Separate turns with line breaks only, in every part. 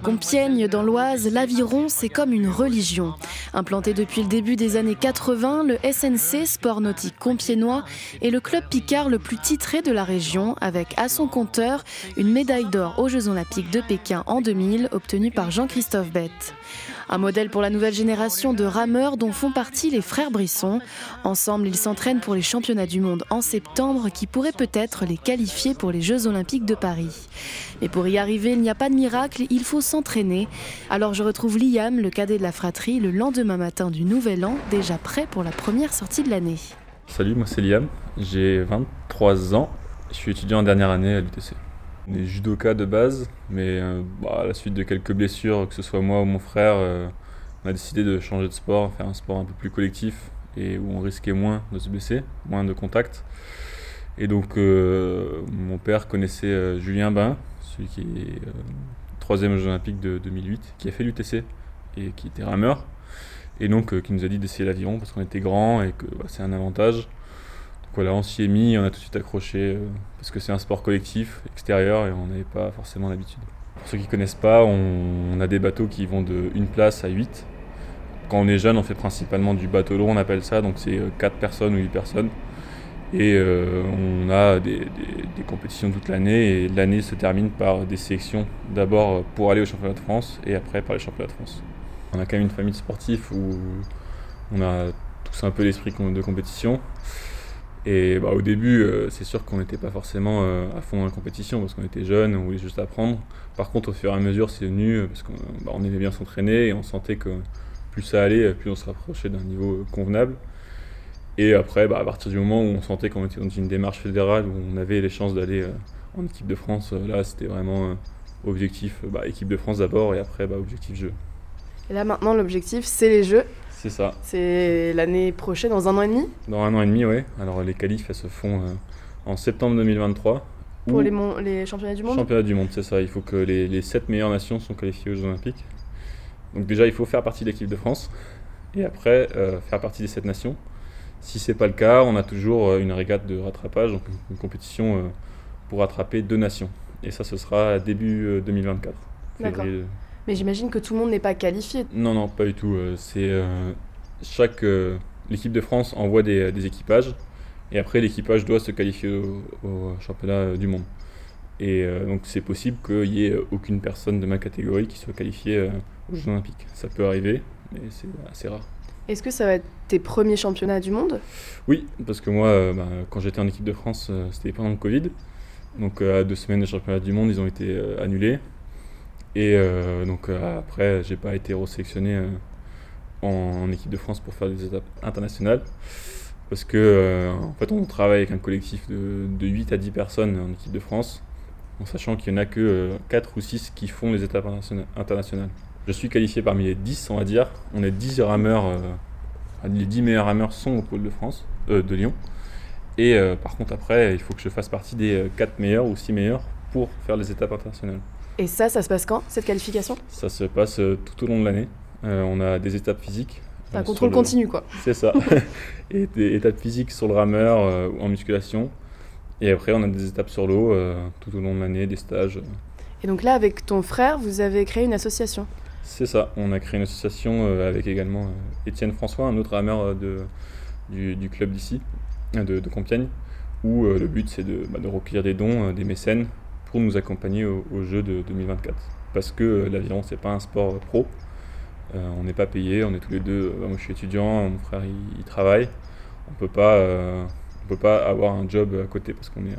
Compiègne, dans l'Oise, l'aviron, c'est comme une religion. Implanté depuis le début des années 80, le SNC, Sport Nautique Compiègnois, est le club picard le plus titré de la région, avec à son compteur une médaille d'or aux Jeux Olympiques de Pékin en 2000, obtenue par Jean-Christophe Bette. Un modèle pour la nouvelle génération de rameurs dont font partie les frères Brisson. Ensemble, ils s'entraînent pour les championnats du monde en septembre qui pourraient peut-être les qualifier pour les Jeux olympiques de Paris. Mais pour y arriver, il n'y a pas de miracle, il faut s'entraîner. Alors je retrouve Liam, le cadet de la fratrie, le lendemain matin du Nouvel An, déjà prêt pour la première sortie de l'année.
Salut, moi c'est Liam, j'ai 23 ans, je suis étudiant en dernière année à l'UTC. On est judoka de base, mais euh, bah, à la suite de quelques blessures, que ce soit moi ou mon frère, euh, on a décidé de changer de sport, faire un sport un peu plus collectif et où on risquait moins de se blesser, moins de contact. Et donc euh, mon père connaissait Julien Bain, celui qui est troisième Jeux Olympiques de 2008, qui a fait l'UTC et qui était rameur. Et donc qui nous a dit d'essayer l'aviron parce qu'on était grand et que bah, c'est un avantage voilà, on s'y est mis, on a tout de suite accroché euh, parce que c'est un sport collectif, extérieur et on n'avait pas forcément l'habitude. Pour ceux qui ne connaissent pas, on, a des bateaux qui vont de une place à 8. Quand on est jeune, on fait principalement du bateau long, on appelle ça, donc c'est 4 euh, personnes ou 8 personnes. Et euh, on a des, compétitions toute l'année et l'année se termine par des sélections d'abord pour aller au championnat de France et après par les championnats de France. On a quand même une famille de sportifs où on a tous un peu l'esprit de compétition. Et bah, au début, euh, c'est sûr qu'on n'était pas forcément euh, à fond dans la compétition parce qu'on était jeunes, on voulait juste apprendre. Par contre, au fur et à mesure, c'est venu parce qu'on bah, aimait bien s'entraîner et on sentait que plus ça allait, plus on se rapprochait d'un niveau convenable. Et après, bah, à partir du moment où on sentait qu'on était dans une démarche fédérale, où on avait les chances d'aller en équipe de France, là, c'était vraiment objectif équipe de France d'abord et après objectif jeu.
Et là, maintenant, l'objectif, c'est les jeux.
C'est ça.
C'est l'année prochaine, dans un an et demi?
Dans un an et demi, oui. Alors les qualifs, elles se font euh, en septembre 2023.
Pour les, les, championnats du monde?
Championnats du monde, c'est ça. Il faut que les, les 7 meilleures nations soient qualifiées aux Jeux Olympiques. Donc déjà, il faut faire partie de l'équipe de France. Et après, euh, faire partie des 7 nations. Si c'est pas le cas, on a toujours euh, une régate de rattrapage, donc une compétition pour rattraper deux nations. Et ça, ce sera début 2024.
D'accord. Mais j'imagine que tout le monde n'est pas qualifié.
Non, non, pas du tout. Euh, c'est euh, chaque euh, l'équipe de France envoie des, équipages et après l'équipage doit se qualifier au, championnat du monde. Et donc c'est possible qu'il n'y ait aucune personne de ma catégorie qui soit qualifiée aux Jeux Olympiques. Ça peut arriver, mais c'est assez rare.
Est-ce que ça va être tes premiers championnats du monde?
Oui, parce que moi, bah, quand j'étais en équipe de France, c'était pendant le Covid. Donc à deux semaines de championnat du monde, ils ont été annulés. Et euh, donc euh, après, j'ai pas été resélectionné euh, en, équipe de France pour faire des étapes internationales. Parce que en fait, on travaille avec un collectif de, de, 8 à 10 personnes en équipe de France, en sachant qu'il n'y en a que 4 ou 6 qui font les étapes internationales. Je suis qualifié parmi les 10, on va dire. On est 10 rameurs, les 10 meilleurs rameurs sont au pôle de France, de Lyon. Et par contre, après, il faut que je fasse partie des 4 meilleurs ou 6 meilleurs pour faire les étapes internationales.
Et ça, ça se passe quand, cette qualification?
Ça se passe euh, tout au long de l'année. Euh, on a des étapes physiques.
Un euh, contrôle continu, quoi.
C'est ça. et des étapes physiques sur le rameur ou en musculation. Et après, on a des étapes sur l'eau tout au long de l'année, des stages.
Et donc là, avec ton frère, vous avez créé une association
C'est ça. On a créé une association avec également Étienne François, un autre rameur de, du, club d'ici, de, Compiègne, où le but, c'est de, bah, recueillir des dons, des mécènes, pour nous accompagner au, jeu de 2024. Parce que euh, l'aviron, c'est pas un sport pro. Euh, on n'est pas payé, on est tous les deux. Euh, moi, je suis étudiant, mon frère, il, travaille. On peut peut pas avoir un job à côté parce qu'on est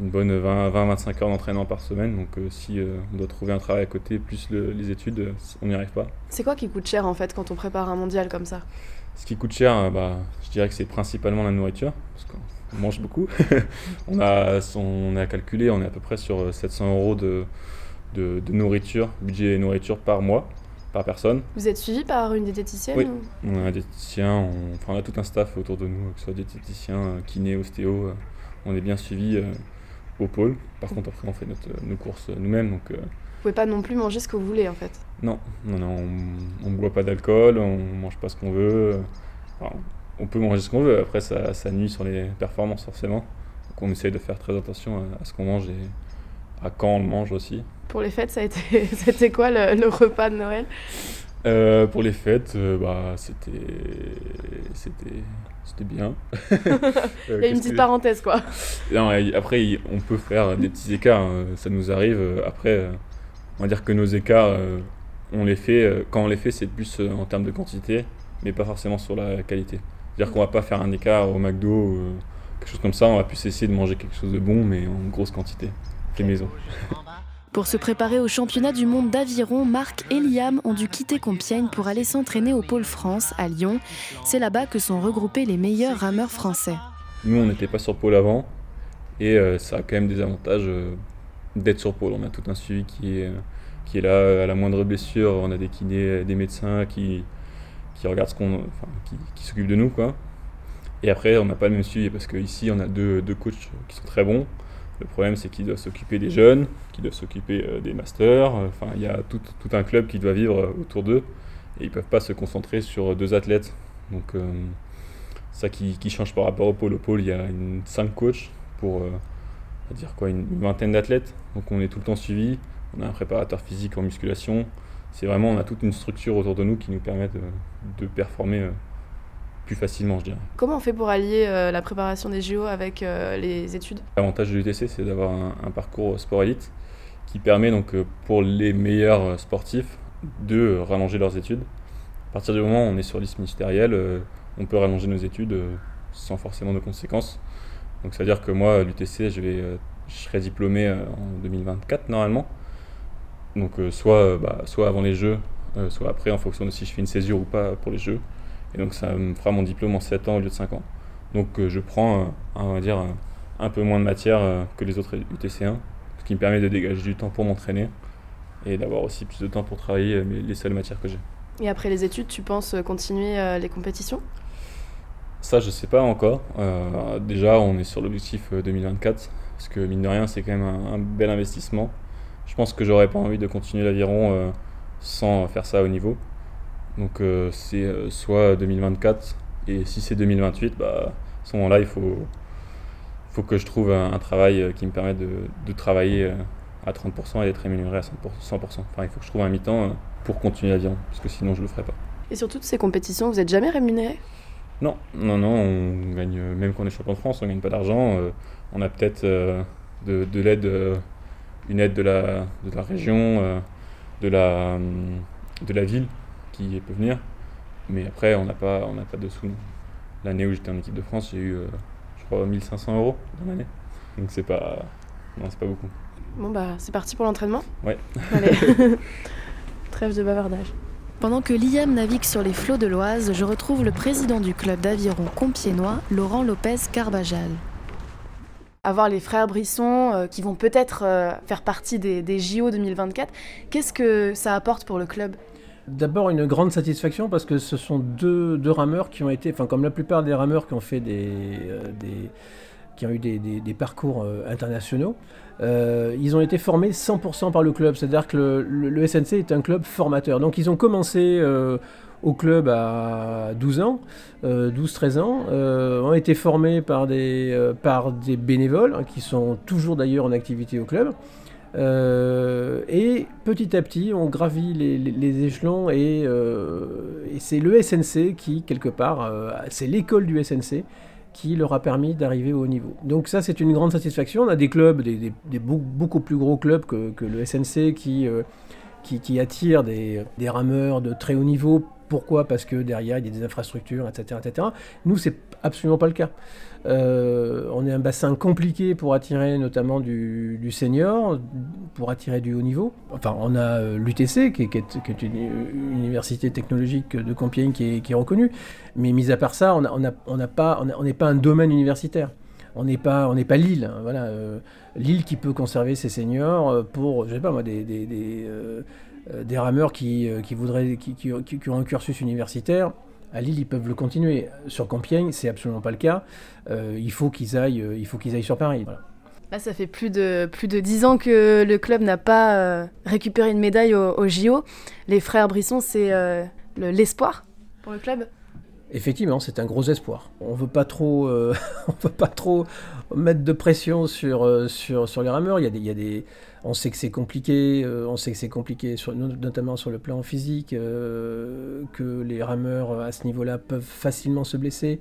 une bonne 20-25 heures d'entraînement par semaine. Donc, si on doit trouver un travail à côté plus les études, on n'y arrive pas.
C'est quoi qui coûte cher en fait quand on prépare un mondial comme ça?
Ce qui coûte cher, bah, je dirais que c'est principalement la nourriture. Parce on mange beaucoup. on, a, on a calculé, on est à peu près sur 700 euh, euros de, de, nourriture, budget nourriture par mois, par personne.
Vous êtes suivi par une diététicienne
Oui, on a un diététicien, on, enfin, on a tout un staff autour de nous, que ce soit diététicien, euh, kiné, ostéo. Euh, on est bien suivi au pôle. Par contre, après, on fait notre, nos courses nous-mêmes. Donc,
vous pouvez pas non plus manger ce que vous voulez en fait
Non, non, non on ne boit pas d'alcool, on mange pas ce qu'on veut on peut manger ce qu'on veut. Après, ça, ça, nuit sur les performances forcément. Donc on essaye de faire très attention à, ce qu'on mange et à quand on le mange aussi.
Pour les fêtes, ça a été, c'était quoi le, repas de Noël?
Euh, Pour les fêtes, euh, bah, c'était, c'était, c'était bien.
Il y a une petite parenthèse, quoi.
Non, après, on peut faire des petits écarts. Hein. Ça nous arrive. Après, on va dire que nos écarts, on les fait. Quand on les fait, c'est plus en termes de quantité, mais pas forcément sur la qualité. C'est-à-dire qu'on va pas faire un écart au McDo, quelque chose comme ça. On va plus essayer de manger quelque chose de bon, mais en grosse quantité. Fait maison.
Pour se préparer au championnat du monde d'aviron, Marc et Liam ont dû quitter Compiègne pour aller s'entraîner au Pôle France, à Lyon. C'est là-bas que sont regroupés les meilleurs rameurs français.
Nous, on n'était pas sur Pôle avant, et euh, ça a quand même des avantages euh, d'être sur Pôle. On a tout un suivi qui est, qui est là à la moindre blessure. On a des kinés, des médecins qui, qui regardent ce qu'on, qui s'occupent de nous, quoi. Et après, on n'a pas le même suivi parce qu'ici, on a deux, deux coachs qui sont très bons. Le problème, c'est qu'ils doivent s'occuper des jeunes, qu'ils doivent s'occuper euh, des masters. Enfin, il y a tout, un club qui doit vivre euh, autour d'eux et ils ne peuvent pas se concentrer sur deux athlètes. Donc, euh, ça qui, change par rapport au pôle. Au pôle, il y a une, cinq coachs pour dire quoi, une, vingtaine d'athlètes. Donc, on est tout le temps suivi. On a un préparateur physique en musculation. C'est vraiment, on a toute une structure autour de nous qui nous permet de performer facilement, je dirais.
Comment on fait pour allier euh, la préparation des JO avec euh, les études?
L'avantage de l'UTC, c'est d'avoir un, parcours sport élite qui permet donc euh, pour les meilleurs sportifs de rallonger leurs études. À partir du moment où on est sur liste ministérielle, on peut rallonger nos études sans forcément de conséquences. Donc ça veut dire que moi, l'UTC, je, vais, je serai diplômé en 2024 normalement. Donc soit, bah, soit avant les Jeux, soit après en fonction de si je fais une césure ou pas pour les Jeux. Et donc ça me fera mon diplôme en 7 ans au lieu de 5 ans. Donc euh, je prends, euh, on va dire, euh, un peu moins de matière que les autres UTC1, ce qui me permet de dégager du temps pour m'entraîner et d'avoir aussi plus de temps pour travailler les seules matières que j'ai.
Et après les études, tu penses continuer les compétitions?
Ça, je sais pas encore. déjà, on est sur l'objectif 2024, parce que mine de rien, c'est quand même un, bel investissement. Je pense que j'aurais pas envie de continuer l'aviron sans faire ça au niveau. Donc euh, c'est euh, soit 2024 et si c'est 2028, bah, à ce moment-là, il faut, faut que je trouve un, travail euh, qui me permette de, de travailler à 30% et d'être rémunéré à 100%. Enfin, il faut que je trouve un mi-temps pour continuer l'avion, parce que sinon je ne le ferai pas.
Et sur toutes ces compétitions, vous n'êtes jamais rémunéré?
Non, non, non, on gagne, même quand on est champion de France, on ne gagne pas d'argent. on a peut-être de, de l'aide, une aide de la, de la région, de, la, de la ville qui peut venir. Mais après, on n'a pas, on pas de sous. L'année où j'étais en équipe de France, j'ai eu, euh, je crois, 1500 euros dans l'année. Donc c'est pas, non, c'est pas beaucoup.
Bon bah, c'est parti pour l'entraînement.
Ouais.
Allez. Trêve de bavardage. Pendant que Liam navigue sur les flots de l'Oise, je retrouve le président du club d'aviron compiénois, Laurent Lopez Carbajal. Avoir les frères Brisson euh, qui vont peut-être euh, faire partie des, des JO 2024, qu'est-ce que ça apporte pour le club?
D'abord une grande satisfaction parce que ce sont deux, deux, rameurs qui ont été, enfin comme la plupart des rameurs qui ont fait des, euh, qui ont eu des, des, parcours euh, internationaux, euh, ils ont été formés 100% par le club. C'est-à-dire que le, le, SNC est un club formateur. Donc ils ont commencé au club à 12 ans, 12-13 ans, ont été formés par des, par des bénévoles hein, qui sont toujours d'ailleurs en activité au club. Euh, et petit à petit, on gravit les, échelons euh, et, c'est le SNC qui, quelque part, euh, c'est l'école du SNC qui leur a permis d'arriver au haut niveau. Donc ça, c'est une grande satisfaction. On a des clubs, des, beaucoup plus gros clubs que, le SNC qui, qui, attirent des, rameurs de très haut niveau. Pourquoi? Parce que derrière, il y a des infrastructures, etc. etc. Nous, c'est absolument pas le cas. Euh, on est un bassin compliqué pour attirer notamment du, senior, pour attirer du haut niveau. Enfin, on a euh, l'UTC, qui, est, une université technologique de Compiègne qui est, reconnue. Mais mis à part ça, on n'est pas un domaine universitaire. On n'est pas, on pas Lille. Hein, voilà, euh, Lille qui peut conserver ses seniors pour, je sais pas moi, des, des, rameurs qui, voudraient, qui ont un cursus universitaire à Lille, ils peuvent le continuer. Sur Compiègne, c'est absolument pas le cas. Euh, il faut qu'ils aillent, euh, il faut qu'ils aillent sur Paris.
Ça fait plus de plus de dix ans que le club n'a pas euh, récupéré une médaille au, JO. Les frères Brisson, c'est l'espoir pour le club?
Effectivement, c'est un gros espoir. On veut pas trop, euh, veut pas trop mettre de pression sur, euh, les rameurs. On sait que c'est compliqué, euh, on sait que c'est compliqué, sur, notamment sur le plan physique, que les rameurs à ce niveau-là peuvent facilement se blesser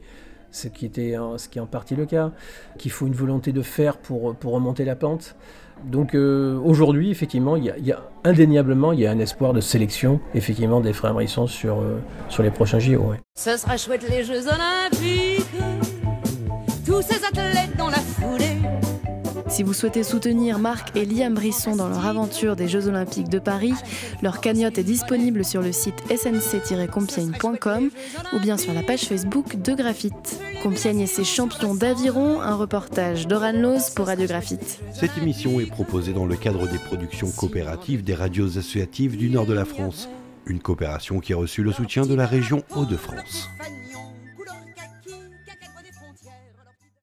ce qui, était, est en partie le cas, qu'il faut une volonté de faire pour, pour remonter la pente. Donc euh, aujourd'hui, effectivement, il y, indéniablement il y a un espoir de sélection effectivement des frères Brisson sur, euh, sur les prochains JO. Ouais.
Ce sera chouette les Jeux Olympiques,
Si vous souhaitez soutenir Marc et Liam Brisson dans leur aventure des Jeux Olympiques de Paris, leur cagnotte est disponible sur le site snc-compiègne.com ou bien sur la page Facebook de Graphite. Compiègne et ses champions d'aviron, un reportage d'Oran pour Radio Graphite.
Cette émission est proposée dans le cadre des productions coopératives des radios associatives du nord de la France, une coopération qui a reçu le soutien de la région Hauts-de-France.